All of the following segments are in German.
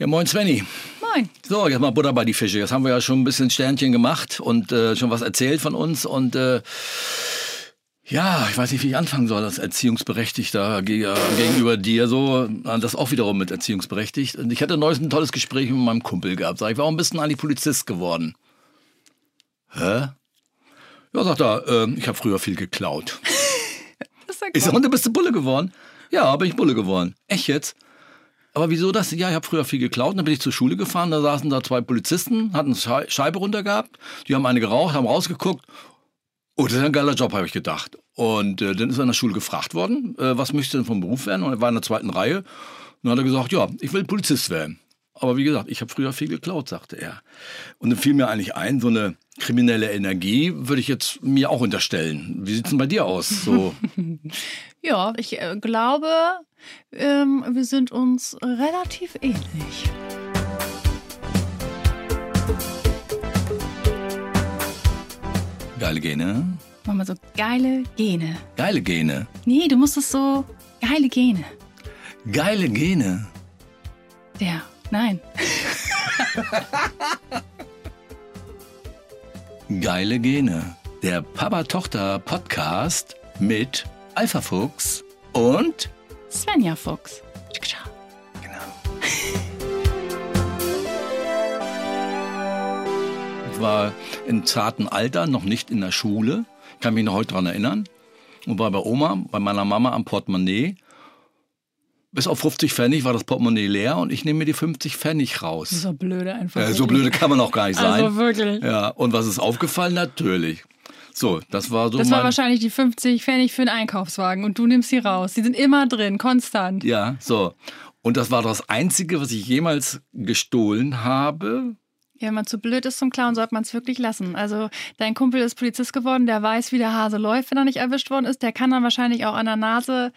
Ja, moin Svenny. Moin. So, jetzt mal Butter bei die Fische. Jetzt haben wir ja schon ein bisschen Sternchen gemacht und äh, schon was erzählt von uns und äh, ja, ich weiß nicht, wie ich anfangen soll als Erziehungsberechtigter gegenüber dir so. Das auch wiederum mit erziehungsberechtigt. Und ich hatte neulich ein tolles Gespräch mit meinem Kumpel gehabt. Sag ich, warum bist du eigentlich Polizist geworden? Hä? Ja, sagt er, äh, ich habe früher viel geklaut. Das ist ja Ich sag, und du bist du Bulle geworden? Ja, bin ich Bulle geworden. Echt jetzt? Aber wieso das? Ja, ich habe früher viel geklaut. Dann bin ich zur Schule gefahren. Da saßen da zwei Polizisten, hatten eine Scheibe runter gehabt. Die haben eine geraucht, haben rausgeguckt. Oh, das ist ein geiler Job, habe ich gedacht. Und äh, dann ist er in der Schule gefragt worden, äh, was du denn vom Beruf werden? Und er war in der zweiten Reihe. Und dann hat er gesagt, ja, ich will Polizist werden. Aber wie gesagt, ich habe früher viel geklaut, sagte er. Und dann fiel mir eigentlich ein, so eine kriminelle Energie würde ich jetzt mir auch unterstellen. Wie sieht's denn bei dir aus? So, Ja, ich äh, glaube, ähm, wir sind uns relativ ähnlich. geile Gene. Machen wir so geile Gene. Geile Gene. Nee, du musst es so geile Gene. Geile Gene. Der, nein. Geile Gene. Der Papa-Tochter-Podcast mit Alpha Fuchs und Svenja Fuchs. Genau. Ich war im zarten Alter, noch nicht in der Schule. Ich kann mich noch heute daran erinnern. Und war bei Oma, bei meiner Mama am Portemonnaie. Bis auf 50 Pfennig war das Portemonnaie leer und ich nehme mir die 50 Pfennig raus. So blöde einfach. Äh, so blöde kann man auch gar nicht sein. Also wirklich. Ja, und was ist aufgefallen? Natürlich. So, das war so Das war wahrscheinlich die 50 Pfennig für einen Einkaufswagen und du nimmst sie raus. Die sind immer drin, konstant. Ja, so. Und das war das Einzige, was ich jemals gestohlen habe. Ja, wenn man zu blöd ist zum Klauen, sollte man es wirklich lassen. Also dein Kumpel ist Polizist geworden, der weiß, wie der Hase läuft, wenn er nicht erwischt worden ist. Der kann dann wahrscheinlich auch an der Nase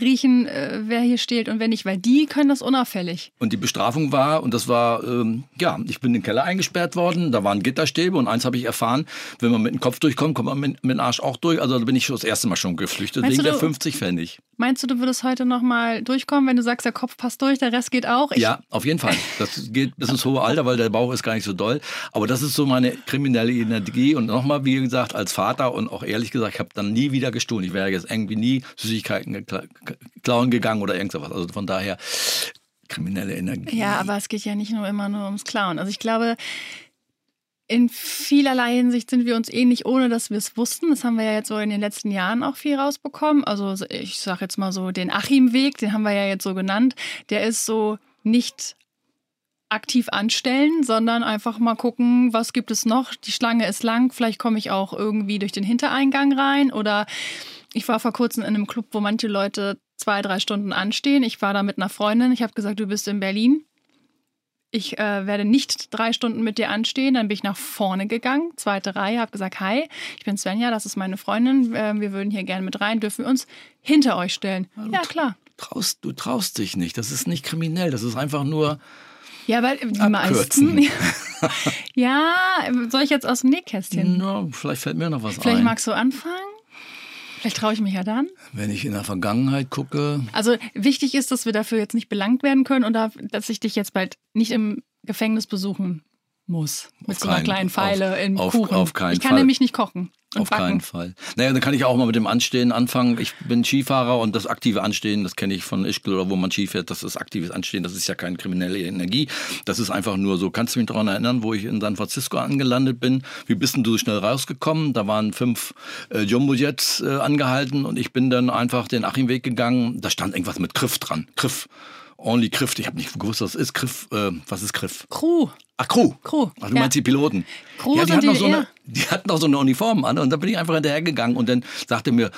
riechen, äh, wer hier stehlt und wer nicht, weil die können das unauffällig. Und die Bestrafung war, und das war, ähm, ja, ich bin in den Keller eingesperrt worden, da waren Gitterstäbe und eins habe ich erfahren, wenn man mit dem Kopf durchkommt, kommt man mit, mit dem Arsch auch durch. Also da bin ich schon das erste Mal schon geflüchtet, Meinst wegen du, der du- 50 Pfennig. Meinst du, du würdest heute nochmal durchkommen, wenn du sagst, der Kopf passt durch, der Rest geht auch? Ich, Ja, auf jeden Fall. Das geht bis ins hohe Alter, weil der Bauch ist gar nicht so doll. Aber das ist so meine kriminelle Energie. Und nochmal, wie gesagt, als Vater und auch ehrlich gesagt, ich habe dann nie wieder gestohlen. Ich wäre jetzt irgendwie nie Süßigkeiten gekla- klauen gegangen oder irgend sowas. Also von daher kriminelle Energie. Ja, aber es geht ja nicht nur immer nur ums Klauen. Also ich glaube, in vielerlei Hinsicht sind wir uns ähnlich, ohne dass wir es wussten. Das haben wir ja jetzt so in den letzten Jahren auch viel rausbekommen. Also ich sage jetzt mal so den Achim-Weg, den haben wir ja jetzt so genannt. Der ist so nicht aktiv anstellen, sondern einfach mal gucken, was gibt es noch. Die Schlange ist lang, vielleicht komme ich auch irgendwie durch den Hintereingang rein oder ich war vor kurzem in einem Club, wo manche Leute zwei, drei Stunden anstehen. Ich war da mit einer Freundin. Ich habe gesagt, du bist in Berlin. Ich äh, werde nicht drei Stunden mit dir anstehen. Dann bin ich nach vorne gegangen, zweite Reihe, habe gesagt, hi, ich bin Svenja, das ist meine Freundin. Äh, wir würden hier gerne mit rein. Dürfen wir uns hinter euch stellen? Ja, klar. Traust, du traust dich nicht. Das ist nicht kriminell. Das ist einfach nur. Ja, weil die Abkürzen. meisten. ja, soll ich jetzt aus dem Nähkästchen? Na, vielleicht fällt mir noch was Vielleicht ein. magst du anfangen? Vielleicht traue ich mich ja dann. Wenn ich in der Vergangenheit gucke, Also wichtig ist, dass wir dafür jetzt nicht belangt werden können oder dass ich dich jetzt bald nicht im Gefängnis besuchen muss. Mit Auf so einer keinen- kleinen Pfeile auf- auf- Kuchen. auf keinen ich kann Fall. nämlich nicht kochen und Auf backen. keinen Fall. Naja, dann kann ich auch mal mit dem Anstehen anfangen. Ich bin Skifahrer und das aktive Anstehen, das kenne ich von Ischgl oder wo man Ski fährt, das ist aktives Anstehen, das ist ja keine kriminelle Energie. Das ist einfach nur so. Kannst du mich daran erinnern, wo ich in San Francisco angelandet bin? Wie bist denn du so schnell rausgekommen? Da waren fünf äh, Jumbo-Jets äh, angehalten und ich bin dann einfach den Achimweg gegangen. Da stand irgendwas mit Griff dran. Griff. Only Griff. Ich habe nicht gewusst, was ist. Griff, äh, was ist Griff? Crew. Ach, Crew. Crew, Ach, du ja. meinst die Piloten. Crew ja, die hatten, die so eine, die hatten auch so eine Uniform an und da bin ich einfach hinterhergegangen und dann sagte mir,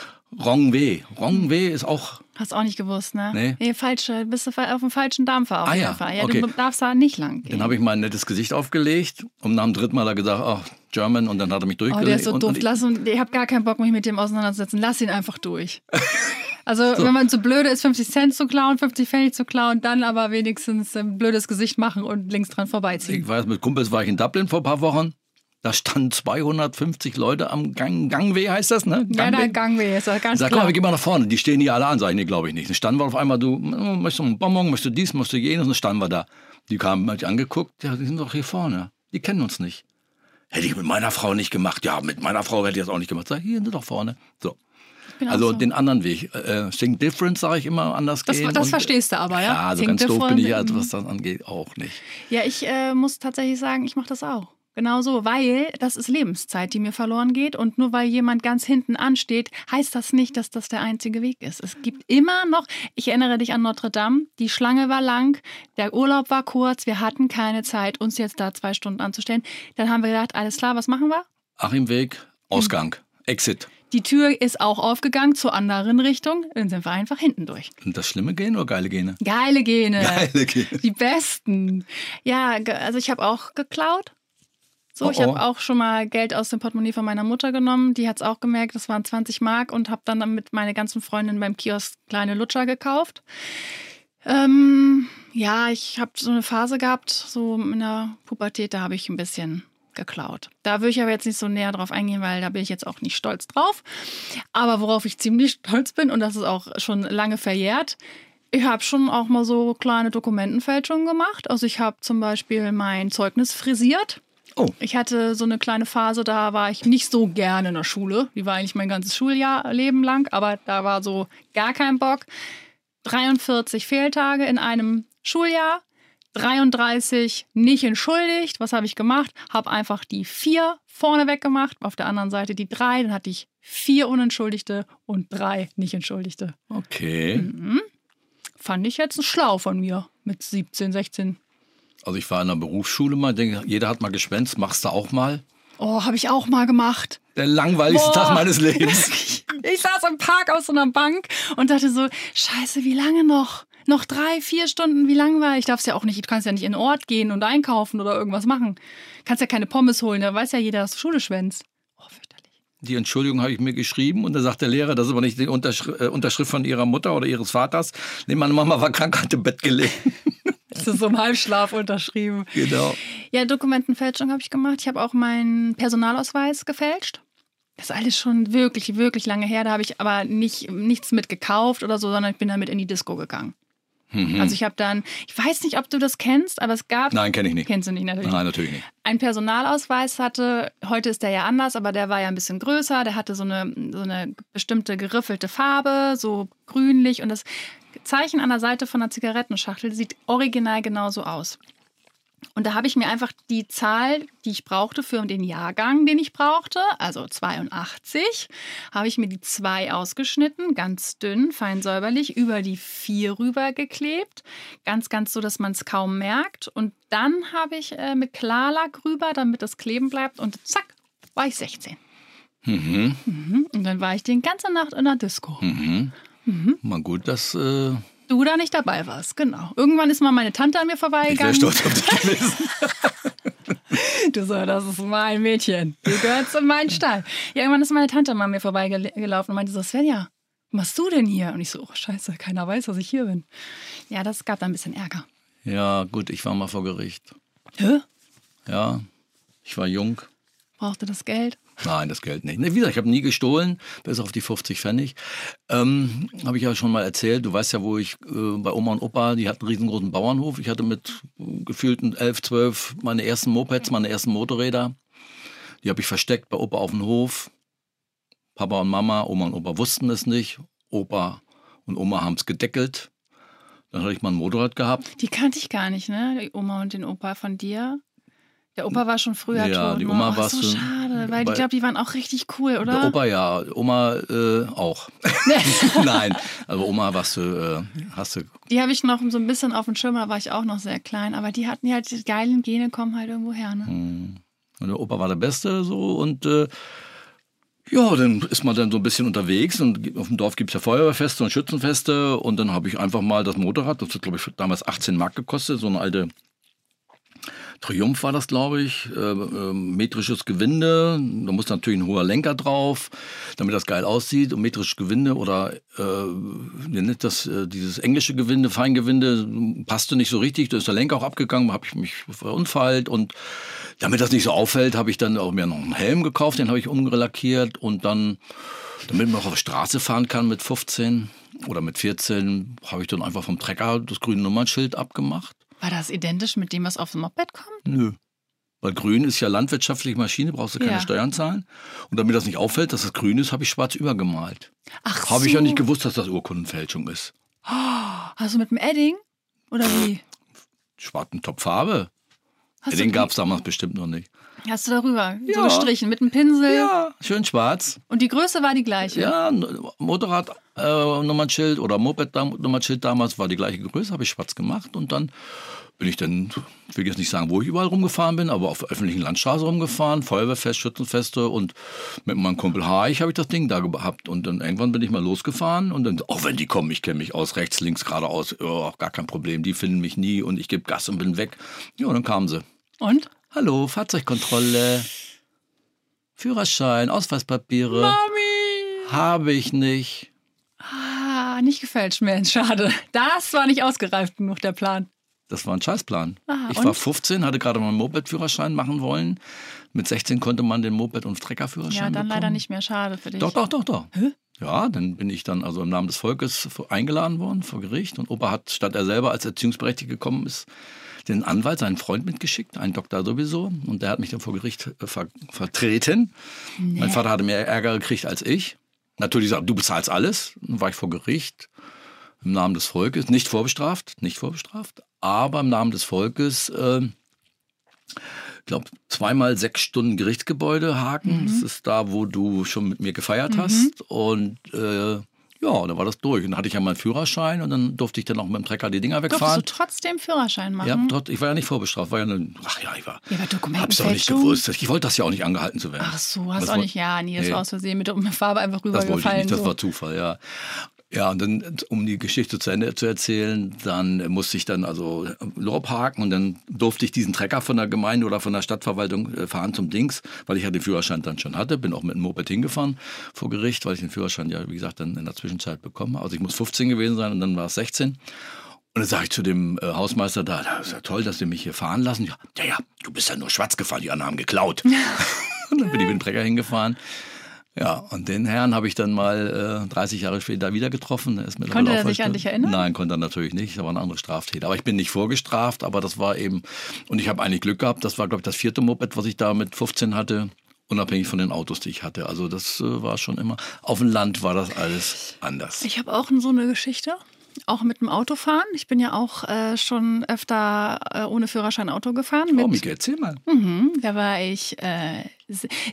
Rong Weh. Rong Weh ist auch, Hast auch nicht gewusst, ne? Nee. Nee, falsche, bist du auf dem falschen Dampfer auf Ah, ja, Fall. Ja, okay. du darfst da nicht lang dann gehen. habe ich mein nettes Gesicht aufgelegt und nach dem dritten Mal er gesagt, ach, German und dann hat er mich Oh, durchgelegt. der ist so und, doof. und ich, Lass ich habe gar keinen Bock, mich mit dem auseinanderzusetzen. Lass ihn einfach durch. Also, wenn man zu blöde ist, 50 Cent zu klauen, 50 Pfennig zu klauen, dann aber wenigstens ein blödes Gesicht machen und links dran vorbeiziehen. ich weiß, mit Kumpels war ich in Dublin vor ein paar Wochen. Da standen 250 Leute am Gang, Gangweh, heißt das, ne? Ja, der Gangweh ist ja ganz Sag, klar. komm, wir gehen mal nach vorne. Die stehen hier alle an, sag ich, nee, glaube ich nicht. Dann standen wir auf einmal, du, möchtest du einen Bonbon, möchtest du dies, möchtest du jenes, und dann standen wir da. Die kamen mich angeguckt, ja, die sind doch hier vorne. Die kennen uns nicht. Hätte ich mit meiner Frau nicht gemacht. Ja, mit meiner Frau hätte ich das auch nicht gemacht. Sag, hier sind doch vorne. So. Also so. den anderen Weg. Äh, Think different, sage ich immer, anders Das, gehen. das Und- verstehst du aber, ja? Ja, so Think ganz doof bin ich, also, was das angeht, auch nicht. Ja, ich äh, muss tatsächlich sagen, ich mache das auch. Genau so, weil das ist Lebenszeit, die mir verloren geht. Und nur weil jemand ganz hinten ansteht, heißt das nicht, dass das der einzige Weg ist. Es gibt immer noch, ich erinnere dich an Notre Dame, die Schlange war lang, der Urlaub war kurz, wir hatten keine Zeit, uns jetzt da zwei Stunden anzustellen. Dann haben wir gedacht, alles klar, was machen wir? Achim Weg, Ausgang, Exit. Die Tür ist auch aufgegangen zur anderen Richtung, dann sind wir einfach hinten durch. Sind das schlimme Gene oder geile Gene? Geile Gene. Geile Gene. Die besten. Ja, also ich habe auch geklaut. So, Oh, ich habe oh. auch schon mal Geld aus dem Portemonnaie von meiner Mutter genommen. Die hat es auch gemerkt, das waren 20 Mark und habe dann mit meinen ganzen Freundinnen beim Kiosk kleine Lutscher gekauft. Ähm, ja, ich habe so eine Phase gehabt, so in der Pubertät, da habe ich ein bisschen geklaut. Da würde ich aber jetzt nicht so näher drauf eingehen, weil da bin ich jetzt auch nicht stolz drauf. Aber worauf ich ziemlich stolz bin, und das ist auch schon lange verjährt, ich habe schon auch mal so kleine Dokumentenfälschungen gemacht. Also ich habe zum Beispiel mein Zeugnis frisiert. Oh, Ich hatte so eine kleine Phase, da war ich nicht so gerne in der Schule. Die war eigentlich mein ganzes Schuljahr Leben lang, aber da war so gar kein Bock. 43 Fehltage in einem Schuljahr, 33 nicht entschuldigt. Was habe ich gemacht? Habe einfach die vier vorne weggemacht, auf der anderen Seite die drei. Dann hatte ich vier Unentschuldigte und drei nicht Entschuldigte. okay. Mhm. Fand ich jetzt schlau von mir mit 17, 16. Also ich war in der Berufsschule mal, denke, jeder hat mal geschwänzt, machst du auch mal. Oh, habe ich auch mal gemacht. Der langweiligste Boah. Tag meines Lebens. Ich saß im Park auf so einer Bank und dachte so, scheiße, wie lange noch? Noch drei, vier Stunden, wie langweilig? Darfst ja auch nicht, du kannst ja nicht in den Ort gehen und einkaufen oder irgendwas machen. Kannst ja keine Pommes holen, da weiß ja jeder, dass du Schule schwänzt. Oh, fürchterlich. Die Entschuldigung habe ich mir geschrieben und da sagt der Lehrer, das ist aber nicht die Unterschrift, äh, Unterschrift von ihrer Mutter oder ihres Vaters. Nee, meine Mama war krank, hat im Bett gelegen. Das ist so im Halbschlaf unterschrieben. genau. Ja, Dokumentenfälschung habe ich gemacht. Ich habe auch meinen Personalausweis gefälscht. Das ist alles schon wirklich, wirklich lange her. Da habe ich aber nicht, nichts mit gekauft oder so, sondern ich bin damit in die Disco gegangen. Also ich habe dann, ich weiß nicht, ob du das kennst, aber es gab. Mhm. Nein, kenne ich nicht. Kennst du nicht natürlich. Nein, natürlich nicht. Ein Personalausweis hatte, heute ist der ja anders, aber der war ja ein bisschen größer. Der hatte so eine, so eine bestimmte geriffelte Farbe, so grünlich. Und das Zeichen an der Seite von einer Zigarettenschachtel sieht original genauso aus. Und da habe ich mir einfach die Zahl, die ich brauchte für den Jahrgang, den ich brauchte, also 82, habe ich mir die 2 ausgeschnitten, ganz dünn, fein säuberlich, über die 4 rüber geklebt. Ganz, ganz so, dass man es kaum merkt. Und dann habe ich äh, mit Klarlack rüber, damit das kleben bleibt. Und zack, war ich 16. Mhm. Mhm. Und dann war ich die ganze Nacht in der Disco. Mhm. Mal gut, dass äh, Du da nicht dabei warst, genau. Irgendwann ist mal meine Tante an mir ich wäre vorbeigegangen. stolz auf dich gewesen. Du so, das ist mein Mädchen. Du gehörst in meinen Stall. Ja, irgendwann ist meine Tante mal an mir vorbeigelaufen und meinte so, Svenja, was machst du denn hier? Und ich so, oh scheiße, keiner weiß, dass ich hier bin. Ja, das gab da ein bisschen Ärger. Ja, gut, ich war mal vor Gericht. Hä? Ja, ich war jung. Brauchte das Geld? Nein, das Geld nicht. Wie gesagt, ich habe nie gestohlen, bis auf die 50 Pfennig. Ähm, habe ich ja schon mal erzählt. Du weißt ja, wo ich äh, bei Oma und Opa, die hatten einen riesengroßen Bauernhof. Ich hatte mit äh, gefühlten 11, 12 meine ersten Mopeds, meine ersten Motorräder. Die habe ich versteckt bei Opa auf dem Hof. Papa und Mama, Oma und Opa wussten es nicht. Opa und Oma haben es gedeckelt. Dann hatte ich mal ein Motorrad gehabt. Die kannte ich gar nicht, ne? Die Oma und den Opa von dir. Der Opa war schon früher Ja, tot. die ne? Oma oh, war so schon- schade, weil ich glaube, die waren auch richtig cool, oder? Der Opa ja, Oma äh, auch. Nein, aber Oma warst du, äh, hast du Die habe ich noch so ein bisschen auf dem Schirm, da war ich auch noch sehr klein. Aber die hatten ja halt die geilen Gene, kommen halt irgendwo her, ne? Und der Opa war der Beste so und äh, ja, dann ist man dann so ein bisschen unterwegs und auf dem Dorf gibt es ja Feuerwehrfeste und Schützenfeste und dann habe ich einfach mal das Motorrad, das hat glaube ich damals 18 Mark gekostet, so eine alte Triumph war das, glaube ich. Äh, äh, metrisches Gewinde. Da muss natürlich ein hoher Lenker drauf, damit das geil aussieht. Und metrisches Gewinde oder äh, nennt das, äh, dieses englische Gewinde, Feingewinde, passte nicht so richtig. Da ist der Lenker auch abgegangen, habe ich mich verunfallt. Und damit das nicht so auffällt, habe ich dann auch mir noch einen Helm gekauft, den habe ich umgelackiert. Und dann, damit man auch auf der Straße fahren kann mit 15 oder mit 14, habe ich dann einfach vom Trecker das grüne Nummernschild abgemacht. War das identisch mit dem, was auf dem Moped kommt? Nö. Weil grün ist ja landwirtschaftliche Maschine, brauchst du keine Ja. Steuern zahlen. Und damit das nicht auffällt, dass das grün ist, habe ich schwarz übergemalt. Ach Habe ich ja so. nicht gewusst, dass das Urkundenfälschung ist. Hast du mit dem Edding? Oder wie? Schwarzen Topfarbe. Hast Den du, gab es damals bestimmt noch nicht. Hast du darüber so Ja. gestrichen mit einem Pinsel? Ja, schön schwarz. Und die Größe war die gleiche? Ja, Motorrad-Nummernschild oder Moped-Nummernschild damals war die gleiche Größe, habe ich schwarz gemacht. Und dann bin ich dann, ich will jetzt nicht sagen, wo ich überall rumgefahren bin, aber auf der öffentlichen Landstraße rumgefahren, Feuerwehrfest, Schützenfeste und mit meinem Kumpel Haich habe ich das Ding da gehabt. Und dann irgendwann bin ich mal losgefahren und dann, auch wenn die kommen, ich kenne mich aus, rechts, links, geradeaus, oh, gar kein Problem, die finden mich nie und ich gebe Gas und bin weg. Ja, und dann kamen sie. Und? Hallo, Fahrzeugkontrolle, Führerschein, Ausweispapiere. Mami! Habe ich nicht. Ah, nicht gefälscht, Mensch, schade. Das war nicht ausgereift genug, der Plan. Das war ein Scheißplan. Aha, ich und? war 15, hatte gerade meinen Moped-Führerschein machen wollen. Mit 16 konnte man den Moped- und Treckerführerschein Ja, dann bekommen. leider nicht mehr. Schade für dich. Doch, doch, doch, doch. Ja, dann bin ich dann also im Namen des Volkes eingeladen worden vor Gericht. Und Opa hat, statt er selber als Erziehungsberechtigter gekommen ist, den Anwalt, seinen Freund mitgeschickt, einen Doktor sowieso. Und der hat mich dann vor Gericht äh, ver vertreten. Mein Vater hatte mehr Ärger gekriegt als ich. Natürlich sagt, du bezahlst alles. Dann war ich vor Gericht im Namen des Volkes, nicht vorbestraft, nicht vorbestraft, aber im Namen des Volkes, äh, ich glaube, zweimal sechs Stunden Gerichtsgebäude haken. Das ist da, wo du schon mit mir gefeiert hast. Und äh, ja, dann war das durch. Und dann hatte ich ja meinen Führerschein und dann durfte ich dann auch mit dem Trecker die Dinger Durftest wegfahren. du trotzdem Führerschein machen? Ja, trotz, ich war ja nicht vorbestraft, war ja eine, ach ja, ich war, Ja, aber hab's doch nicht gewusst. Ich wollte das ja auch nicht angehalten zu werden. Ach so, hast Das auch woll- nicht, ja, nee, das Nee. war aus Versehen mit der Farbe einfach Das wollte ich rübergefallen. nicht, das so. war Zufall, ja. Ja, und dann, um die Geschichte zu Ende zu erzählen, dann musste ich dann also Lob haken und dann durfte ich diesen Trecker von der Gemeinde oder von der Stadtverwaltung äh, fahren zum Dings, weil ich ja den Führerschein dann schon hatte, bin auch mit dem Moped hingefahren vor Gericht, weil ich den Führerschein ja, wie gesagt, dann in der Zwischenzeit bekommen habe. Also ich muss 15 gewesen sein und dann war es 16. Und dann sage ich zu dem äh, Hausmeister da, das ist ja toll, dass Sie mich hier fahren lassen. Ja, ja, ja, du bist ja nur schwarz gefahren, die anderen haben geklaut. und dann bin ich mit dem Trecker hingefahren. Ja, und den Herrn habe ich dann mal äh, 30 Jahre später wieder getroffen. Er ist Konnte er sich an dich erinnern? Nein, konnte er natürlich nicht. Er war ein anderer Straftäter. Aber ich bin nicht vorgestraft, aber das war eben, und ich habe eigentlich Glück gehabt, das war, glaube ich, das vierte Moped, was ich da mit 15 hatte, unabhängig von den Autos, die ich hatte. Also das äh, war schon immer, auf dem Land war das alles anders. Ich habe auch so eine Geschichte, auch mit dem Autofahren. Ich bin ja auch äh, schon öfter äh, ohne Führerschein Auto gefahren. Mit, oh, Mika, erzähl mal. Mhm, da war ich. Äh,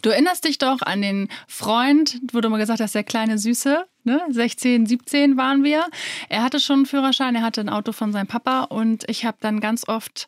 du erinnerst dich doch an den Freund, wo du mal gesagt hast, der kleine Süße. Ne? 16, 17 waren wir. Er hatte schon einen Führerschein, er hatte ein Auto von seinem Papa und ich habe dann ganz oft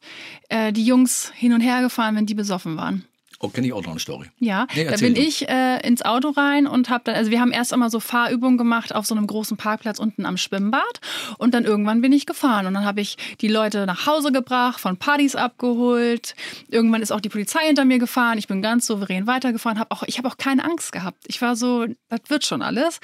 äh, die Jungs hin und her gefahren, wenn die besoffen waren. Oh, kenne ich auch noch eine Story. Ja, Nee, da bin du. ich äh, ins Auto rein und habe dann, also wir haben erst immer so Fahrübungen gemacht auf so einem großen Parkplatz unten am Schwimmbad und dann irgendwann bin ich gefahren und dann habe ich die Leute nach Hause gebracht, von Partys abgeholt. Irgendwann ist auch die Polizei hinter mir gefahren. Ich bin ganz souverän weitergefahren, habe auch, ich habe auch keine Angst gehabt. Ich war so, das wird schon alles.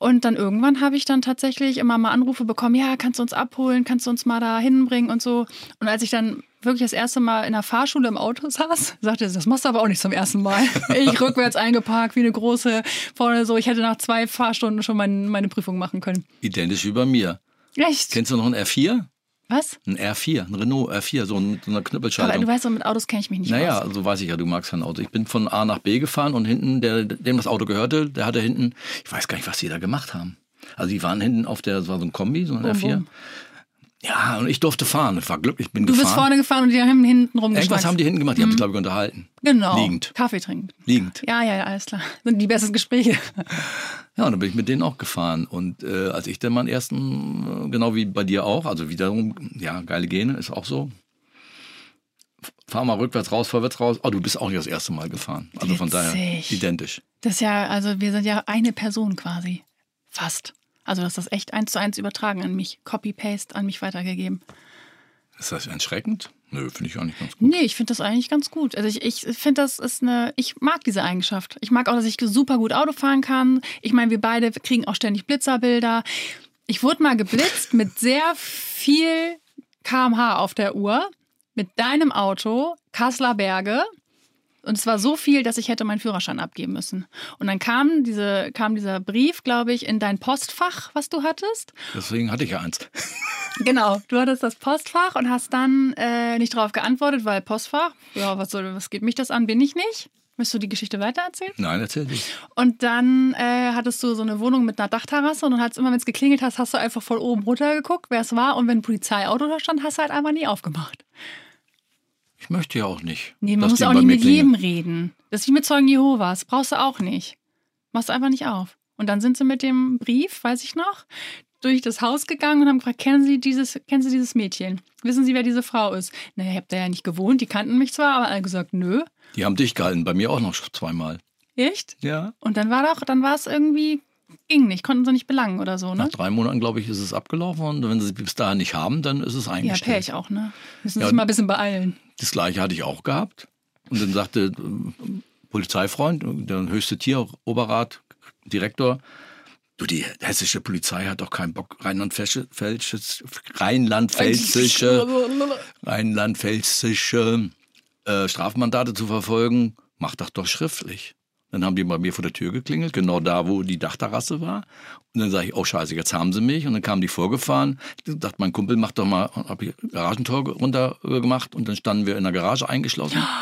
Und dann irgendwann habe ich dann tatsächlich immer mal Anrufe bekommen, ja, kannst du uns abholen, kannst du uns mal da hinbringen und so. Und als ich dann wirklich das erste Mal in der Fahrschule im Auto saß, sagte sie, das machst du aber auch nicht zum ersten Mal. Ich rückwärts eingeparkt, wie eine große, vorne so. Ich hätte nach zwei Fahrstunden schon mein, meine Prüfung machen können. Identisch wie bei mir. Echt? Kennst du noch einen R4? Was? Ein R4, ein Renault R4, so, ein, so eine Aber Knüppelschaltung. du weißt, so mit Autos kenne ich mich nicht Naja, also weiß ich ja, du magst kein Auto. Ich bin von A nach B gefahren und hinten, der, dem das Auto gehörte, der hatte hinten, ich weiß gar nicht, was die da gemacht haben. Also die waren hinten auf der, das war so ein Kombi, so ein Bum, R4. bum. Ja, und ich durfte fahren. Ich war glücklich, bin Du gefahren. bist vorne gefahren und die haben hinten rumgeschweißt. Irgendwas haben die hinten gemacht, die haben sich, glaube ich, unterhalten. Genau. Liegend. Kaffee trinken. Liegend. Ja, ja, ja, alles klar. Sind die besten Gespräche. Ja, und dann bin ich mit denen auch gefahren. Und äh, als ich dann meinen ersten, äh, genau wie bei dir auch, also wiederum, ja, geile Gene, ist auch so. Fahr mal rückwärts raus, vorwärts raus. Oh, du bist auch nicht das erste Mal gefahren. Also von daher Witzig. identisch. Das ist ja, also wir sind ja eine Person quasi. Fast. Also das ist echt eins zu eins übertragen an mich. Copy-Paste an mich weitergegeben. Ist das erschreckend? Nö, finde ich auch nicht ganz gut. Nee, ich finde das eigentlich ganz gut. Also ich, ich finde, das ist eine, ich mag diese Eigenschaft. Ich mag auch, dass ich super gut Auto fahren kann. Ich meine, wir beide kriegen auch ständig Blitzerbilder. Ich wurde mal geblitzt mit sehr viel kmh auf der Uhr mit deinem Auto, Kasseler Berge. Und es war so viel, dass ich hätte meinen Führerschein abgeben müssen. Und dann kam, diese, kam dieser Brief, glaube ich, in dein Postfach, was du hattest. Deswegen hatte ich ja eins. Genau, du hattest das Postfach und hast dann äh, nicht darauf geantwortet, weil Postfach, ja, was, soll, was geht mich das an, bin ich nicht. Möchtest du die Geschichte weitererzählen? Nein, erzähl dich. Und dann äh, hattest du so eine Wohnung mit einer Dachterrasse und dann hat's immer, wenn es geklingelt hast, hast du einfach von oben runter geguckt, wer es war. Und wenn ein Polizeiauto da stand, hast du halt einfach nie aufgemacht. Ich möchte ja auch nicht. Nee, man muss auch nicht mit klingeln. jedem reden. Das ist wie mit Zeugen Jehovas. Brauchst du auch nicht. Machst einfach nicht auf. Und dann sind sie mit dem Brief, weiß ich noch, durch das Haus gegangen und haben gefragt, kennen Sie dieses, kennen Sie dieses Mädchen? Wissen Sie, wer diese Frau ist? Naja, ihr habt da ja nicht gewohnt, die kannten mich zwar, aber alle gesagt, nö. Die haben dich gehalten, bei mir auch noch zweimal. Echt? Ja. Und dann war doch, dann war es irgendwie, ging nicht, konnten sie nicht belangen oder so, Nach ne? drei Monaten, glaube ich, ist es abgelaufen und wenn sie es bis dahin nicht haben, dann ist es Ja, eingestellt. Pech auch, ne? Müssen Ja, sich mal ein bisschen beeilen. Das gleiche hatte ich auch gehabt. Und dann sagte äh, Polizeifreund, der höchste Tieroberrat, Direktor, du, die hessische Polizei hat doch keinen Bock, Rheinland-Pfälzische, Rheinland-Pfälzische äh, Strafmandate zu verfolgen. Mach das doch schriftlich. Dann haben die bei mir vor der Tür geklingelt, genau da, wo die Dachterrasse war. Und dann sage ich, oh scheiße, jetzt haben sie mich. Und dann kamen die vorgefahren. Ich dachte, mein Kumpel macht doch mal, hab ich Garagentor runter äh, gemacht. Und dann standen wir in der Garage eingeschlossen.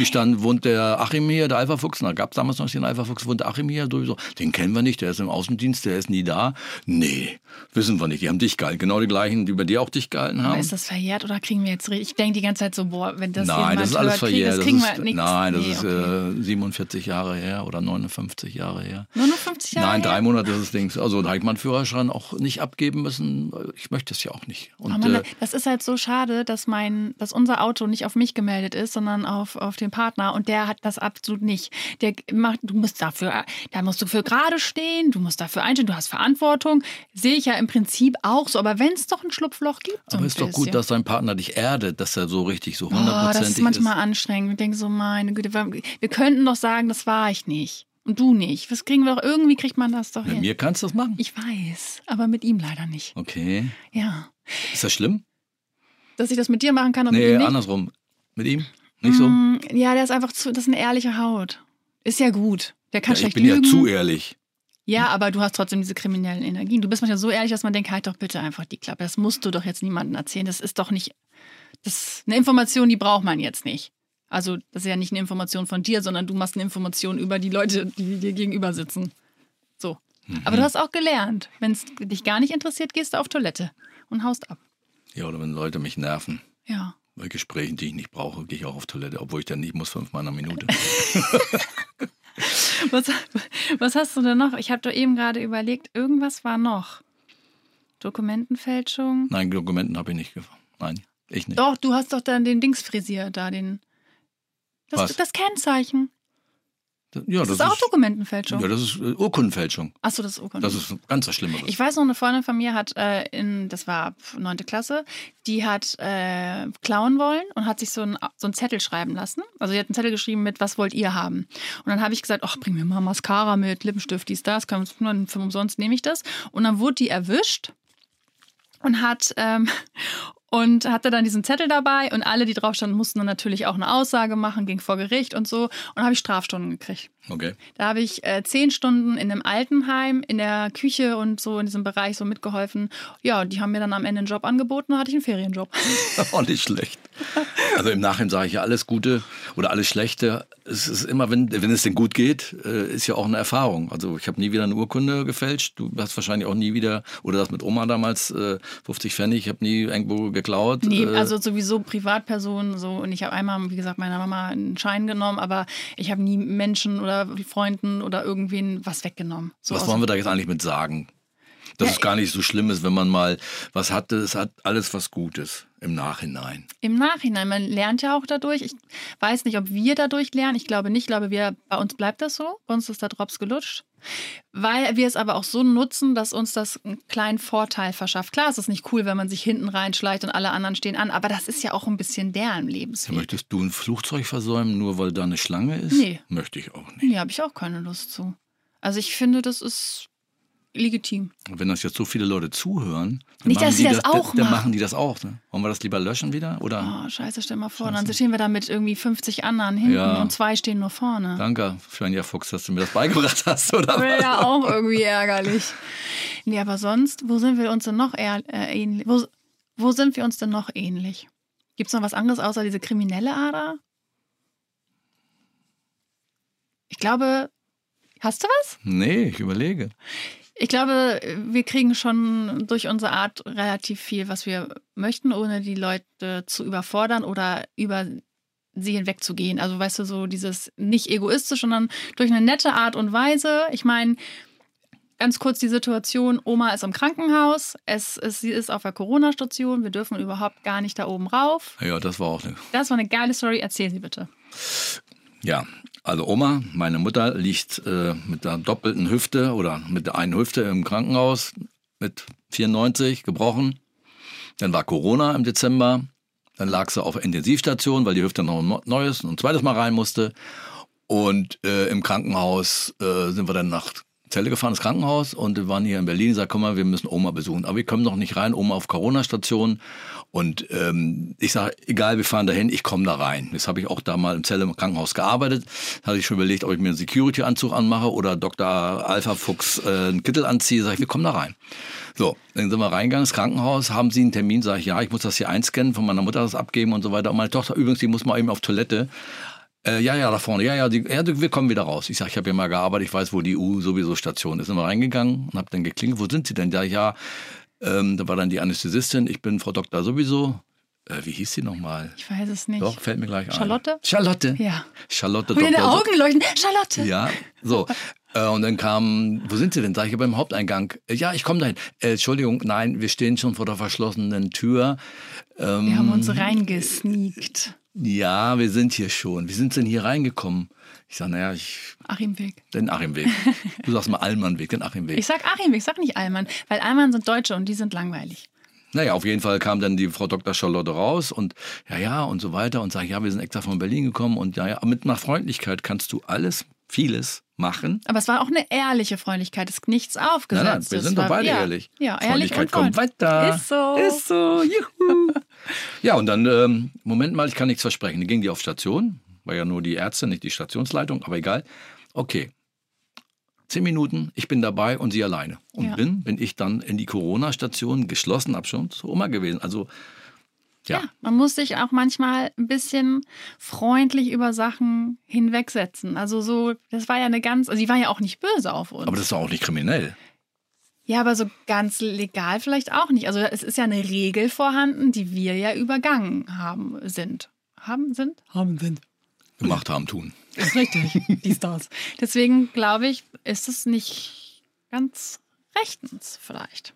Die standen, wohnt der Achim hier, der Alpha-Fuchs. Da gab es damals noch den Alpha-Fuchs, wohnt der Achim hier sowieso. Den kennen wir nicht, der ist im Außendienst, der ist nie da. Nee, wissen wir nicht. Die haben dich gehalten. Genau die gleichen, die bei dir auch dich gehalten Aber haben. ist das verjährt oder kriegen wir jetzt? Ich denke die ganze Zeit so, boah, wenn das Nein, das ist alles hört, kriegen- verjährt. Das Das ist, nein, das Nee, ist okay. äh, 47 Jahre her oder 59 Jahre her. Nur noch 50 Jahre Nein, drei her? Monate ist das Ding. Also da habe ich meinen Führerschein auch nicht abgeben müssen. Ich möchte es ja auch nicht. Und Oh Mann, äh, das ist halt so schade, dass mein, dass unser Auto nicht auf mich gemeldet ist, sondern auf, auf den Partner und der hat das absolut nicht. Der macht, du musst dafür, da musst du für gerade stehen, du musst dafür einstehen, du hast Verantwortung. Sehe ich ja im Prinzip auch so, aber wenn es doch ein Schlupfloch gibt, so aber ist doch bisschen. gut, dass dein Partner dich erdet, dass er so richtig, so Oh, das hundertprozentig ist manchmal anstrengend. Ich denke so, meine Güte, wir könnten doch sagen, das war ich nicht. Und du nicht. Was kriegen wir doch, irgendwie kriegt man das doch Mit hin. mir kannst du das machen. Ich weiß, aber mit ihm leider nicht. Okay. Ja. Ist das schlimm? Dass ich das mit dir machen kann und mit Nee, ihm nicht? andersrum. Mit ihm? Nicht so? Mm, Ja, der ist einfach zu, das ist eine ehrliche Haut. Ist ja gut. Der kann Ja, ich schlecht bin lügen. ja zu ehrlich. Ja, aber du hast trotzdem diese kriminellen Energien. Du bist manchmal so ehrlich, dass man denkt, halt doch bitte einfach die Klappe. Das musst du doch jetzt niemandem erzählen. Das ist doch nicht, das ist eine Information, die braucht man jetzt nicht. Also, das ist ja nicht eine Information von dir, sondern du machst eine Information über die Leute, die dir gegenüber sitzen. So. Mhm. Aber du hast auch gelernt. Wenn es dich gar nicht interessiert, gehst du auf Toilette und haust ab. Ja, oder wenn Leute mich nerven. Ja. Bei Gesprächen, die ich nicht brauche, gehe ich auch auf Toilette, obwohl ich dann nicht muss, fünfmal in einer Minute. Was, was hast du denn noch? Ich habe doch eben gerade überlegt, irgendwas war noch. Dokumentenfälschung. Nein, Dokumenten habe ich nicht gefahren. Nein, ich nicht. Doch, du hast doch dann den Dings frisiert da, den. Das, Was? das Kennzeichen. Ja, Das, ist auch Dokumentenfälschung. Ja, das ist äh, Urkundenfälschung. Achso, das ist Urkunde. Das ist ganz was Schlimmeres. Ich weiß noch, eine Freundin von mir hat äh, in, das war neunte Klasse, die hat äh, klauen wollen und hat sich so einen so einen Zettel schreiben lassen. Also sie hat einen Zettel geschrieben mit, was wollt ihr haben? Und dann habe ich gesagt, ach, bring mir mal Mascara mit, Lippenstift, dies, das, kann man für umsonst nehme ich das. Und dann wurde die erwischt und hat ähm, und hatte dann diesen Zettel dabei und alle, die drauf standen, mussten dann natürlich auch eine Aussage machen, ging vor Gericht und so. Und habe ich Strafstunden gekriegt. okay. Da habe ich äh, zehn Stunden in einem Altenheim in der Küche und so in diesem Bereich so mitgeholfen. Ja, die haben mir dann am Ende einen Job angeboten, da hatte ich einen Ferienjob. Auch nicht schlecht. Also im Nachhinein sage ich ja alles Gute oder alles Schlechte. Es ist immer, wenn, wenn es denn gut geht, äh, ist ja auch eine Erfahrung. Also ich habe nie wieder eine Urkunde gefälscht. Du hast wahrscheinlich auch nie wieder, oder das mit Oma damals, äh, 50 Pfennig, ich habe nie irgendwo geklaut. Nee, äh, also sowieso Privatpersonen so. Und ich habe einmal, wie gesagt, meiner Mama einen Schein genommen, aber ich habe nie Menschen oder Freunden oder irgendwen was weggenommen. So was wollen wir da jetzt eigentlich mit sagen? Dass Ja, es gar nicht so schlimm ist, wenn man mal was hatte. Es hat alles was Gutes im Nachhinein. Im Nachhinein, man lernt ja auch dadurch. Ich weiß nicht, ob wir dadurch lernen. Ich glaube nicht. Ich glaube, wir, bei uns bleibt das so. Bei uns ist der Drops gelutscht. Weil wir es aber auch so nutzen, dass uns das einen kleinen Vorteil verschafft. Klar, es ist nicht cool, wenn man sich hinten reinschleicht und alle anderen stehen an, aber das ist ja auch ein bisschen deren Lebensweg. Möchtest du ein Flugzeug versäumen, nur weil da eine Schlange ist? Nee. Möchte ich auch nicht. Nee, habe ich auch keine Lust zu. Also ich finde, das ist legitim. Und wenn das jetzt so viele Leute zuhören, dann, Nicht, machen, dass die das auch dann machen. machen die das auch. Ne? Wollen wir das lieber löschen wieder? Oder? Oh, scheiße, stell mal vor. Dann stehen wir da mit irgendwie 50 anderen hinten Ja. und zwei stehen nur vorne. Danke, Svenja Fuchs, dass du mir das beigebracht hast, oder? Wäre ja auch irgendwie ärgerlich. Nee, aber sonst, wo sind wir uns denn noch eher, äh, ähnlich? Wo, wo sind wir uns denn noch ähnlich? Gibt es noch was anderes außer diese kriminelle Ader? Ich glaube, hast du was? Nee, ich überlege. Ich glaube, wir kriegen schon durch unsere Art relativ viel, was wir möchten, ohne die Leute zu überfordern oder über sie hinwegzugehen. Also weißt du, so dieses nicht egoistisch, sondern durch eine nette Art und Weise. Ich meine, ganz kurz die Situation, Oma ist im Krankenhaus, es, es, sie ist auf der Corona-Station, wir dürfen überhaupt gar nicht da oben rauf. Ja, das war auch eine. Das war eine geile Story, erzähl sie bitte. Ja, also Oma, meine Mutter, liegt äh, mit der doppelten Hüfte oder mit der einen Hüfte im Krankenhaus mit 94 gebrochen. Dann war Corona im Dezember. Dann lag sie auf Intensivstation, weil die Hüfte noch ein neues und ein zweites Mal rein musste. Und äh, im Krankenhaus äh, sind wir dann nach Zelle gefahren, ins Krankenhaus, und wir waren hier in Berlin. Ich sag, komm mal, wir müssen Oma besuchen. Aber wir kommen noch nicht rein, Oma auf Corona-Station. Und ähm, ich sage, egal, wir fahren dahin, ich komme da rein. Das habe ich auch da mal im Zelle im Krankenhaus gearbeitet. Da hatte ich schon überlegt, ob ich mir einen Security-Anzug anmache oder Dr. Alpha Fuchs äh, einen Kittel anziehe. Sag ich, wir kommen da rein. So, dann sind wir reingegangen ins Krankenhaus, haben Sie einen Termin? Sag ich, ja, ich muss das hier einscannen, von meiner Mutter das abgeben und so weiter. Und meine Tochter übrigens, die muss mal eben auf Toilette. Äh, ja, ja, da vorne. Ja, ja, die, ja, wir kommen wieder raus. Ich sage, ich habe hier mal gearbeitet, ich weiß, wo die U sowieso Station ist. Sind wir reingegangen und habe dann geklingelt, wo sind Sie denn? Ja, ja, ähm, da war dann die Anästhesistin, ich bin Frau Doktor sowieso. Äh, wie hieß sie nochmal? Ich weiß es nicht. Doch, fällt mir gleich ein. Charlotte? Charlotte. Ja. Charlotte Dr. So- Augen leuchten. Charlotte! ja, so. Äh, Und dann kam, wo sind Sie denn? Sag ich, beim Haupteingang. Äh, Ja, ich komme dahin. Äh, Entschuldigung, nein, wir stehen schon vor der verschlossenen Tür. Ähm, Wir haben uns reingesneakt. Ja, wir sind hier schon. Wie sind Sie denn hier reingekommen? Ich sage, naja, ich, Achimweg. den Achimweg. Du sagst mal Allmannweg, den Achimweg. Ich sag Achimweg, ich sag nicht Allmann, weil Allmann sind Deutsche und die sind langweilig. Naja, auf jeden Fall kam dann die Frau Dr. Charlotte raus und ja, ja und so weiter und sagt, ja, wir sind extra von Berlin gekommen und ja, ja, mit einer Freundlichkeit kannst du alles, vieles machen. Aber es war auch eine ehrliche Freundlichkeit, es ist nichts aufgesetzt. Nein, nein, wir sind war, doch beide ja, ehrlich. Ja, ehrlich Freundlichkeit und kommt weiter. Ist so. Ist so, juhu. ja, und dann, ähm, Moment mal, ich kann nichts versprechen. Dann ging die auf Station, war ja nur die Ärzte, nicht die Stationsleitung, aber egal. Okay. Zehn Minuten, ich bin dabei und sie alleine. Und Ja. bin, bin ich dann in die Corona-Station geschlossen, ab schon zur Oma gewesen. Also, ja. Ja, man muss sich auch manchmal ein bisschen freundlich über Sachen hinwegsetzen. Also so, das war ja eine ganz, also die war ja auch nicht böse auf uns. aber das ist doch auch nicht kriminell. ja, aber so ganz legal vielleicht auch nicht. Also es ist ja eine Regel vorhanden, die wir ja übergangen haben, sind. Haben, sind? Haben, sind. Gemacht haben, tun. Ist richtig. Die Stars. Deswegen glaube ich, ist es nicht ganz rechtens vielleicht.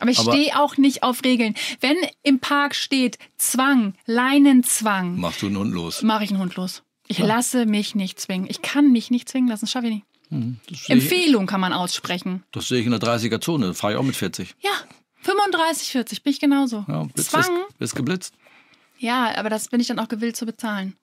Aber ich stehe auch nicht auf Regeln. Wenn im Park steht Zwang, Leinenzwang, Machst du einen Hund los. mache ich einen Hund los. Ich lasse mich nicht zwingen. Ich kann mich nicht zwingen lassen. Das schaffe ich nicht. Das sehe ich, Empfehlung kann man aussprechen. das sehe ich in der 30er-Zone. Fahre ich auch mit 40. Ja, 35, 40 bin ich genauso. Ja, Zwang, bist geblitzt. ja, aber das bin ich dann auch gewillt zu bezahlen.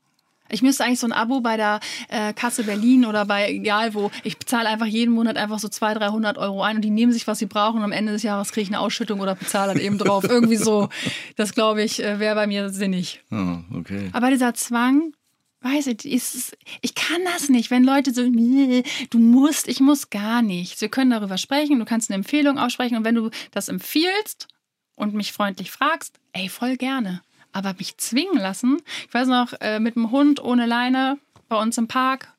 Ich müsste eigentlich so ein Abo bei der äh, Kasse Berlin oder bei egal wo. Ich bezahle einfach jeden Monat einfach so 200, 300 Euro ein und die nehmen sich, was sie brauchen und am Ende des Jahres kriege ich eine Ausschüttung oder bezahle dann eben drauf. Irgendwie so. Das glaube ich, äh, wäre bei mir sinnig. Ah, okay. Aber dieser Zwang, weiß ich, ist, ich kann das nicht. Wenn Leute so, nee, du musst, ich muss gar nichts. Wir können darüber sprechen, du kannst eine Empfehlung aussprechen und wenn du das empfiehlst und mich freundlich fragst, ey, voll gerne. Aber mich zwingen lassen, ich weiß noch, äh, mit dem Hund ohne Leine bei uns im Park,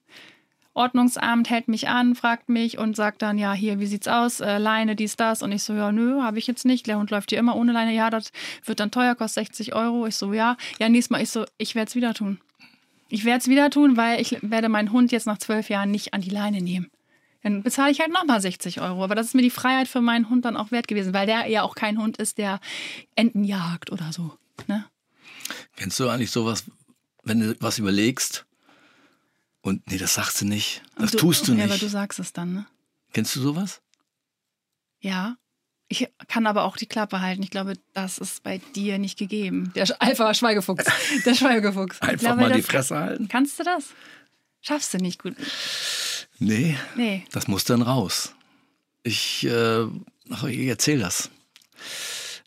Ordnungsamt hält mich an, fragt mich und sagt dann, ja, hier, wie sieht's aus? Äh, Leine, dies, das. Und ich so, ja, nö, habe ich jetzt nicht. Der Hund läuft hier immer ohne Leine. Ja, das wird dann teuer, kostet 60 Euro. Ich so, ja. Ja, nächstes Mal. Ich so, ich werde es wieder tun. Ich werde es wieder tun, weil ich werde meinen Hund jetzt nach zwölf Jahren nicht an die Leine nehmen. Dann bezahle ich halt nochmal 60 Euro. Aber das ist mir die Freiheit für meinen Hund dann auch wert gewesen, weil der ja auch kein Hund ist, der Enten jagt oder so. Ne? Kennst du eigentlich sowas, wenn du was überlegst und nee, das sagst du nicht, das Und tust du ja, nicht. aber du sagst es dann, ne? Kennst du sowas? Ja. Ich kann aber auch die Klappe halten. Ich glaube, das ist bei dir nicht gegeben. Der Alpha Schweigefuchs. Der Schweigefuchs. Einfach glaube, mal die Fresse halten? Kannst du das? Schaffst du nicht gut. Nee, Nee. das muss dann raus. Ich, äh, ich erzähl das.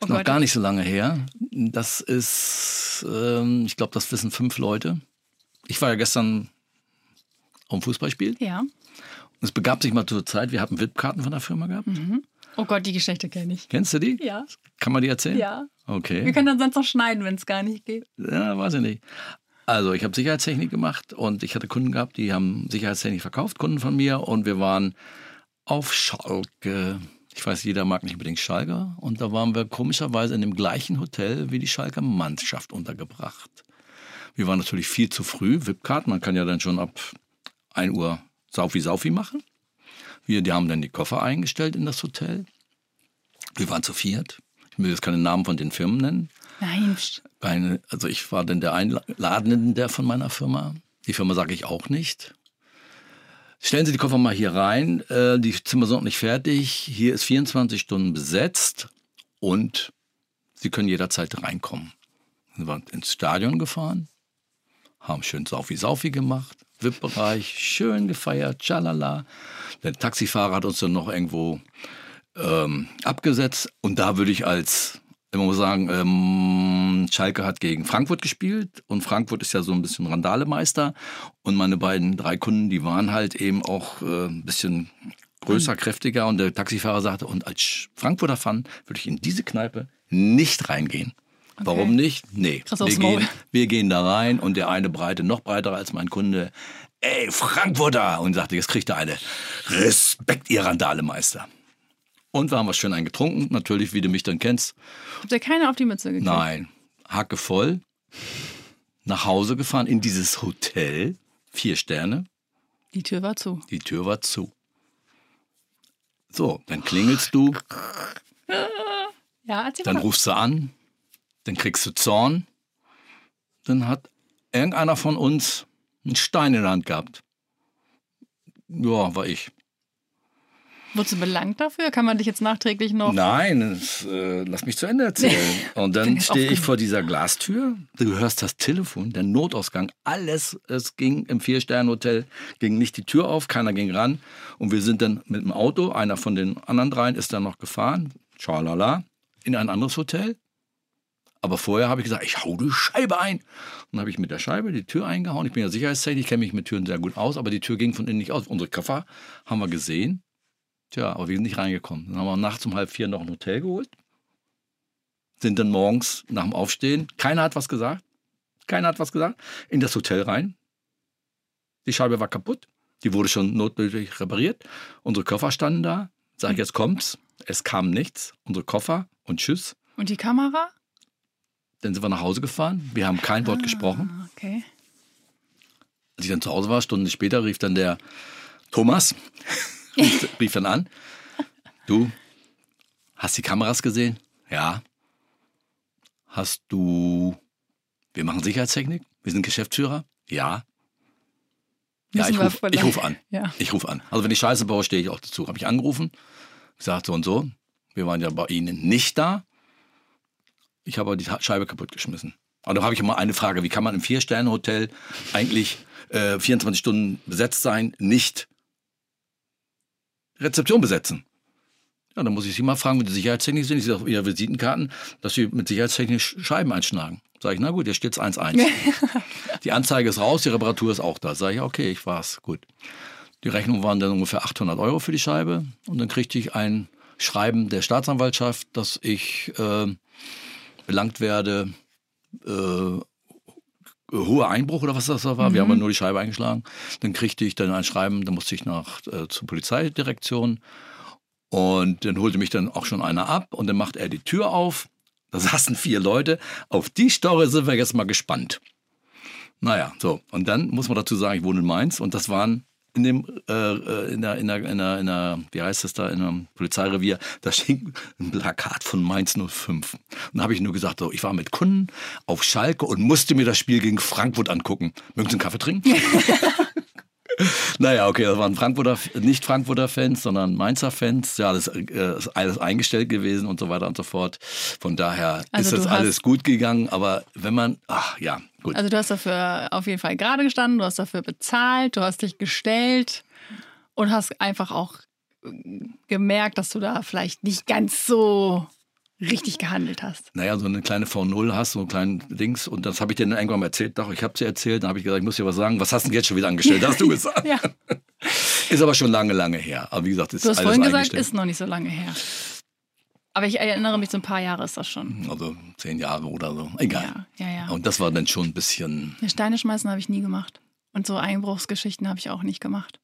Oh Ist noch Gott. gar nicht so lange her. Das ist, ähm, ich glaube, das wissen fünf Leute. Ich war ja gestern dem Fußballspiel. Ja. Und es begab sich mal zur Zeit, wir hatten VIP-Karten von der Firma gehabt. Oh Gott, die Geschichte kenne ich. Kennst du die? Ja. Kann man die erzählen? Ja. Okay. Wir können dann sonst noch schneiden, wenn es gar nicht geht. Ja, weiß ich nicht. Also, ich habe Sicherheitstechnik gemacht und ich hatte Kunden gehabt, die haben Sicherheitstechnik verkauft, Kunden von mir. Und wir waren auf Schalke. Ich weiß, jeder mag nicht unbedingt Schalke. Und da waren wir komischerweise in dem gleichen Hotel wie die Schalker Mannschaft untergebracht. Wir waren natürlich viel zu früh. VIP-Karten, man kann ja dann schon ab 1 Uhr Saufi-Saufi machen. Wir, die haben dann die Koffer eingestellt in das Hotel. Wir waren zu viert. Ich will jetzt keine Namen von den Firmen nennen. Nein. Eine, also ich war dann der Einladende der von meiner Firma. Die Firma sage ich auch nicht. Stellen Sie die Koffer mal hier rein. Äh, die Zimmer sind noch nicht fertig. Hier ist 24 Stunden besetzt und Sie können jederzeit reinkommen. Wir waren ins Stadion gefahren, haben schön Saufi-Saufi gemacht, VIP-Bereich, schön gefeiert, tschalala. Der Taxifahrer hat uns dann noch irgendwo ähm, abgesetzt. Und da würde ich als, man muss sagen, ähm, Schalke hat gegen Frankfurt gespielt und Frankfurt ist ja so ein bisschen Randalemeister. Und meine beiden, drei Kunden, die waren halt eben auch äh, ein bisschen größer, kräftiger. Und der Taxifahrer sagte, und als Frankfurter Fan würde ich in diese Kneipe nicht reingehen. Warum nicht? Nee. Wir gehen, wir gehen da rein und der eine breite, noch breiter als mein Kunde. Ey, Frankfurter! Und sagte, jetzt kriegt er eine. Respekt, ihr Randalemeister. Und wir haben was schön eingetrunken, natürlich, wie du mich dann kennst. Habt ihr keine auf die Mütze gekriegt? Nein, Hacke voll, nach Hause gefahren in dieses Hotel, vier Sterne, Die Tür war zu. die Tür war zu. So, dann klingelst du, Ja, dann mal. rufst du an, dann kriegst du Zorn, dann hat irgendeiner von uns einen Stein in der Hand gehabt. Ja, war ich. Wurdest du belangt dafür? Kann man dich jetzt nachträglich noch. Nein, es, äh, lass mich zu Ende erzählen. Und dann stehe ich vor dieser Glastür, du hörst das Telefon, der Notausgang, alles, es ging im Vier-Sterne-Hotel, ging nicht die Tür auf, keiner ging ran. Und wir sind dann mit dem Auto, einer von den anderen dreien ist dann noch gefahren, schalala, in ein anderes Hotel. Aber vorher habe ich gesagt, ich hau die Scheibe ein. Und dann habe ich mit der Scheibe die Tür eingehauen. Ich bin ja sicherheitstechnisch, ich kenne mich mit Türen sehr gut aus, aber die Tür ging von innen nicht aus. Unsere Koffer haben wir gesehen. Tja, aber wir sind nicht reingekommen. Dann haben wir nachts um halb vier noch ein Hotel geholt. Sind dann morgens nach dem Aufstehen, keiner hat was gesagt. Keiner hat was gesagt. In das Hotel rein. Die Scheibe war kaputt. Die wurde schon notdürftig repariert. Unsere Koffer standen da. Sag ich, jetzt kommt's. Es kam nichts. Unsere Koffer und tschüss. Und die Kamera? Dann sind wir nach Hause gefahren. Wir haben kein Wort gesprochen. Ah, Okay. Als ich dann zu Hause war, Stunden später, rief dann der Thomas, rief, rief dann an, du, hast die Kameras gesehen? Ja. Hast du, wir machen Sicherheitstechnik, wir sind Geschäftsführer? Ja. Ja, ich rufe ruf an. Ja. Ich rufe an. Also wenn ich Scheiße baue, stehe ich auch dazu. Habe ich angerufen, gesagt so und so. Wir waren ja bei Ihnen nicht da. Ich habe aber die Scheibe kaputt geschmissen. Und da habe ich immer eine Frage, wie kann man im Vier-Sterne-Hotel eigentlich äh, 24 Stunden besetzt sein, nicht Rezeption besetzen? Ja, dann muss ich Sie mal fragen, wenn Sie sicherheitstechnisch sind, ich sehe auf Ihrer Visitenkarten, dass Sie mit sicherheitstechnisch Scheiben einschlagen. Sag ich, na gut, hier steht's 1-1. die Anzeige ist raus, die Reparatur ist auch da. Sag ich, okay, ich war's, gut. Die Rechnung waren dann ungefähr 800 Euro für die Scheibe. Und dann kriegte ich ein Schreiben der Staatsanwaltschaft, dass ich äh, belangt werde, äh, hoher Einbruch oder was das da war. Wir haben ja nur die Scheibe eingeschlagen. Dann kriegte ich dann ein Schreiben, dann musste ich nach äh, zur Polizeidirektion. Und dann holte mich dann auch schon einer ab und dann macht er die Tür auf. Da saßen vier Leute. Auf die Story sind wir jetzt mal gespannt. Naja, so. Und dann muss man dazu sagen, ich wohne in Mainz und das waren in dem äh, äh, in, der, in, der, in, der, in der, wie heißt das da, in einem Polizeirevier, da hing ein Plakat von Mainz 05. Und da habe ich nur gesagt, so, ich war mit Kunden auf Schalke und musste mir das Spiel gegen Frankfurt angucken. Mögen Sie einen Kaffee trinken? naja, okay, das waren Frankfurter, nicht Frankfurter Fans, sondern Mainzer Fans. Ja, das äh, ist alles eingestellt gewesen und so weiter und so fort. Von daher also ist das alles gut gegangen. Aber wenn man, ach ja, gut. Also du hast dafür auf jeden Fall gerade gestanden, du hast dafür bezahlt, du hast dich gestellt und hast einfach auch gemerkt, dass du da vielleicht nicht ganz so richtig gehandelt hast. Naja, so eine kleine V0 hast, so ein kleinen Dings. Und das habe ich dir dann irgendwann mal erzählt. Doch, ich habe sie erzählt. Dann habe ich gesagt, ich muss dir was sagen. Was hast du denn jetzt schon wieder angestellt? Hast du gesagt. ja. Ist aber schon lange, lange her. Aber wie gesagt, ist Du hast vorhin gesagt, ist noch nicht so lange her. Aber ich erinnere mich, so ein paar Jahre ist das schon. Also zehn Jahre oder so. Egal. Ja, ja, ja. Und das war dann schon ein bisschen. Ja, Steine schmeißen habe ich nie gemacht. Und so Einbruchsgeschichten habe ich auch nicht gemacht.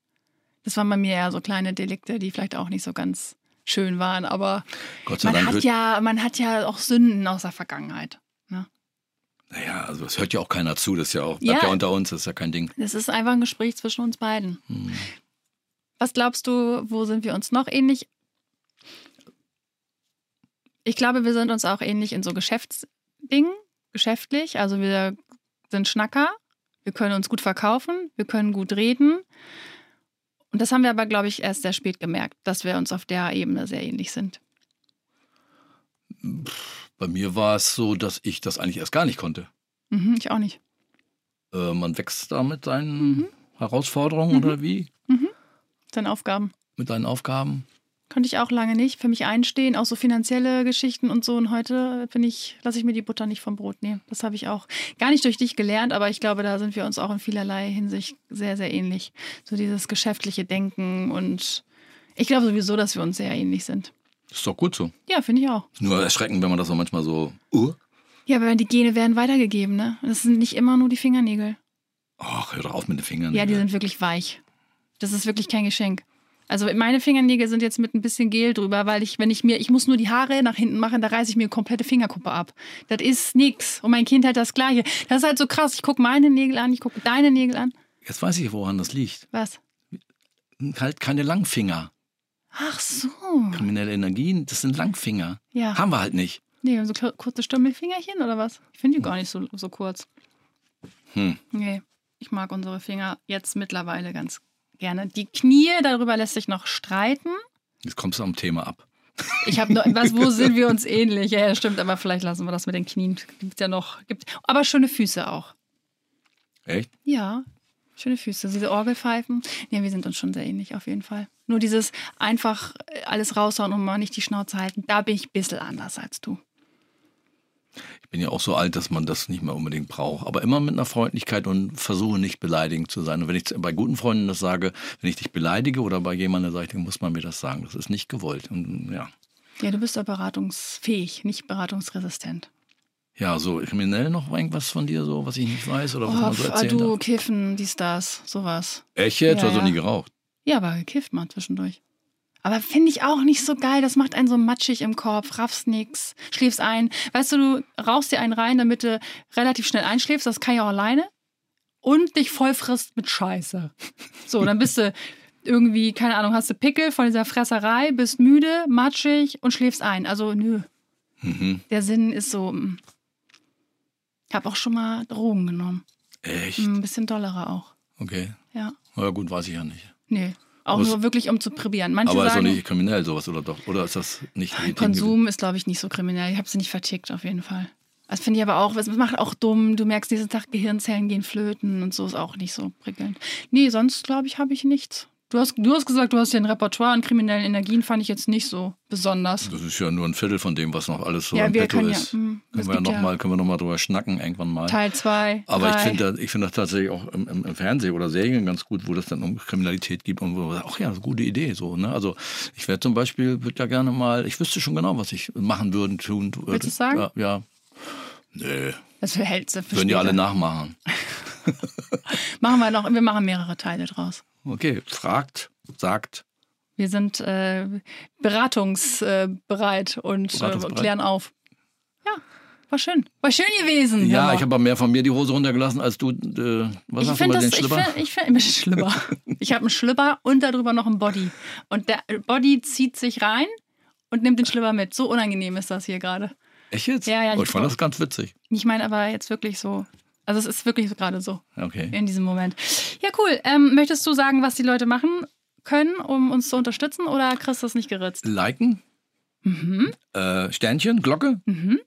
Das waren bei mir eher so kleine Delikte, die vielleicht auch nicht so ganz schön waren. Aber man Dank hat ja, man hat ja auch Sünden aus der Vergangenheit. Ne? Naja, also es hört ja auch keiner zu, das ist ja auch, bleibt ja, ja unter uns, das ist ja kein Ding. Das ist einfach ein Gespräch zwischen uns beiden. Hm. Was glaubst du, wo sind wir uns noch ähnlich? Ich glaube, wir sind uns auch ähnlich in so Geschäftsdingen, geschäftlich. Also wir sind Schnacker, wir können uns gut verkaufen, wir können gut reden. Und das haben wir aber, glaube ich, erst sehr spät gemerkt, dass wir uns auf der Ebene sehr ähnlich sind. Bei mir war es so, dass ich das eigentlich erst gar nicht konnte. Mhm, ich auch nicht. Äh, man wächst da mit seinen mhm. Herausforderungen mhm. oder wie? Mhm. Seinen Aufgaben. Mit seinen Aufgaben. Konnte ich auch lange nicht für mich einstehen, auch so finanzielle Geschichten und so. Und heute bin ich, lasse ich mir die Butter nicht vom Brot nehmen. Das habe ich auch gar nicht durch dich gelernt, aber ich glaube, da sind wir uns auch in vielerlei Hinsicht sehr, sehr ähnlich. So dieses geschäftliche Denken und ich glaube sowieso, dass wir uns sehr ähnlich sind. Das ist doch gut so. Ja, finde ich auch. Nur erschreckend, wenn man das so manchmal so. Uh. Ja, aber die Gene werden weitergegeben, ne? Das sind nicht immer nur die Fingernägel. Ach, hör doch auf mit den Fingern. Ja, die sind wirklich weich. Das ist wirklich kein Geschenk. Also meine Fingernägel sind jetzt mit ein bisschen Gel drüber, weil ich, wenn ich mir, ich muss nur die Haare nach hinten machen, da reiße ich mir eine komplette Fingerkuppe ab. Das ist nix. Und mein Kind hat das Gleiche. Das ist halt so krass. Ich gucke meine Nägel an, ich gucke deine Nägel an. Jetzt weiß ich, woran das liegt. Was? Halt keine Langfinger. Ach so. Kriminelle Energien, das sind Langfinger. Ja. Haben wir halt nicht. Nee, so kurze Stummelfingerchen oder was? Ich finde die gar nicht so, so kurz. Hm. Nee, ich mag unsere Finger jetzt mittlerweile ganz gerne. Die Knie, darüber lässt sich noch streiten. Jetzt kommst du am Thema ab. Ich habe was, wo sind wir uns ähnlich? Ja, ja, stimmt, aber vielleicht lassen wir das mit den Knien. Gibt ja noch, gibt, aber schöne Füße auch. Echt? Ja, schöne Füße. Diese Orgelpfeifen. Ja, wir sind uns schon sehr ähnlich auf jeden Fall. Nur dieses einfach alles raushauen und mal nicht die Schnauze halten, da bin ich ein bisschen anders als du ich bin ja auch so alt, dass man das nicht mehr unbedingt braucht. Aber immer mit einer Freundlichkeit und versuche nicht beleidigend zu sein. Und wenn ich bei guten Freunden das sage, wenn ich dich beleidige oder bei jemandem sage, dann muss man mir das sagen. Das ist nicht gewollt. Und, ja. ja, du bist ja beratungsfähig, nicht beratungsresistent. Ja, so kriminell noch irgendwas von dir, so was ich nicht weiß oder was oh, man so erzählen Du, darf? Kiffen, dies, das, sowas. Echt jetzt? Ja, Hast du nie geraucht? Ja, aber gekifft mal zwischendurch. Aber finde ich auch nicht so geil. Das macht einen so matschig im Kopf, raffst nix, schläfst ein. Weißt du, du rauchst dir einen rein, damit du relativ schnell einschläfst. Das kann ich auch alleine. Und dich voll frisst mit Scheiße. So, dann bist du irgendwie, keine Ahnung, hast du Pickel von dieser Fresserei, bist müde, matschig und schläfst ein. Also, nö. Mhm. Der Sinn ist so. Mm. Ich habe auch schon mal Drogen genommen. Echt? Mm, ein bisschen dollere auch. Okay. Ja. Na gut, weiß ich ja nicht. Nee. Auch nur wirklich, um zu probieren. Manche aber sagen, ist doch nicht kriminell sowas, oder doch? Oder ist das nicht Konsum ist, glaube ich, nicht so kriminell. Ich habe sie nicht vertickt, auf jeden Fall. Das finde ich aber auch, es macht auch dumm. Du merkst diesen Tag, Gehirnzellen gehen flöten und so ist auch nicht so prickelnd. Nee, sonst, glaube ich, habe ich nichts. Du hast, du hast gesagt, du hast ja ein Repertoire an kriminellen Energien, fand ich jetzt nicht so besonders. Das ist ja nur ein Viertel von dem, was noch alles so ja, im Petto ist. Ja, mh, können, wir ja noch ja. mal, können wir noch mal drüber schnacken, irgendwann mal. Teil 2. Aber drei. ich finde ich find das tatsächlich auch im, im, Fernsehen oder Serien ganz gut, wo das dann um Kriminalität geht und wo man sagt, ach ja, das gute Idee. So, ne? Also ich wäre zum Beispiel, würde ja gerne mal, ich wüsste schon genau, was ich machen würde, tun würde. Willst du sagen? Ja. ja. Nee. Das verhältst du Würden die alle nachmachen. machen wir noch, wir machen mehrere Teile draus. Okay, fragt, sagt. Wir sind äh, beratungsbereit und äh, klären auf. Ja. War schön. War schön gewesen. Ja, ich habe aber mehr von mir die Hose runtergelassen, als du, äh, was Ich hast du mal den das, ich finde, ich finde, Schlipper. Ich habe einen Schlipper und darüber noch einen Body. Und der Body zieht sich rein und nimmt den Schlipper mit. So unangenehm ist das hier gerade. Echt jetzt? Ja, ja, Oh, ich ich fand das ganz witzig. Ich meine aber jetzt wirklich so. Also es ist wirklich gerade so Okay. in diesem Moment. Ja, cool. Ähm, möchtest du sagen, was die Leute machen können, um uns zu unterstützen oder kriegst du das nicht geritzt? Liken, Mhm. äh, Sternchen, Glocke, Mhm.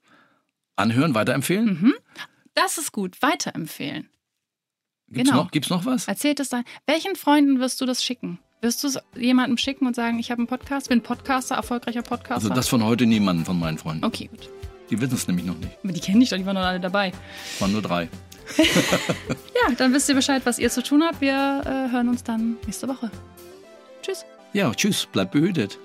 anhören, weiterempfehlen. Das ist gut. Weiterempfehlen. Gibt's, Genau. noch, gibt's noch was? Erzählt es dein. Welchen Freunden wirst du das schicken? Wirst du es jemandem schicken und sagen, ich habe einen Podcast, bin Podcaster, erfolgreicher Podcaster? Also das von heute niemanden von meinen Freunden. okay, gut. Die wissen es nämlich noch nicht. Aber die kennen dich doch, die waren doch alle dabei. Es waren nur drei. Ja, dann wisst ihr Bescheid, was ihr zu tun habt. Wir äh, hören uns dann nächste Woche. Tschüss. Ja, tschüss, bleibt behütet.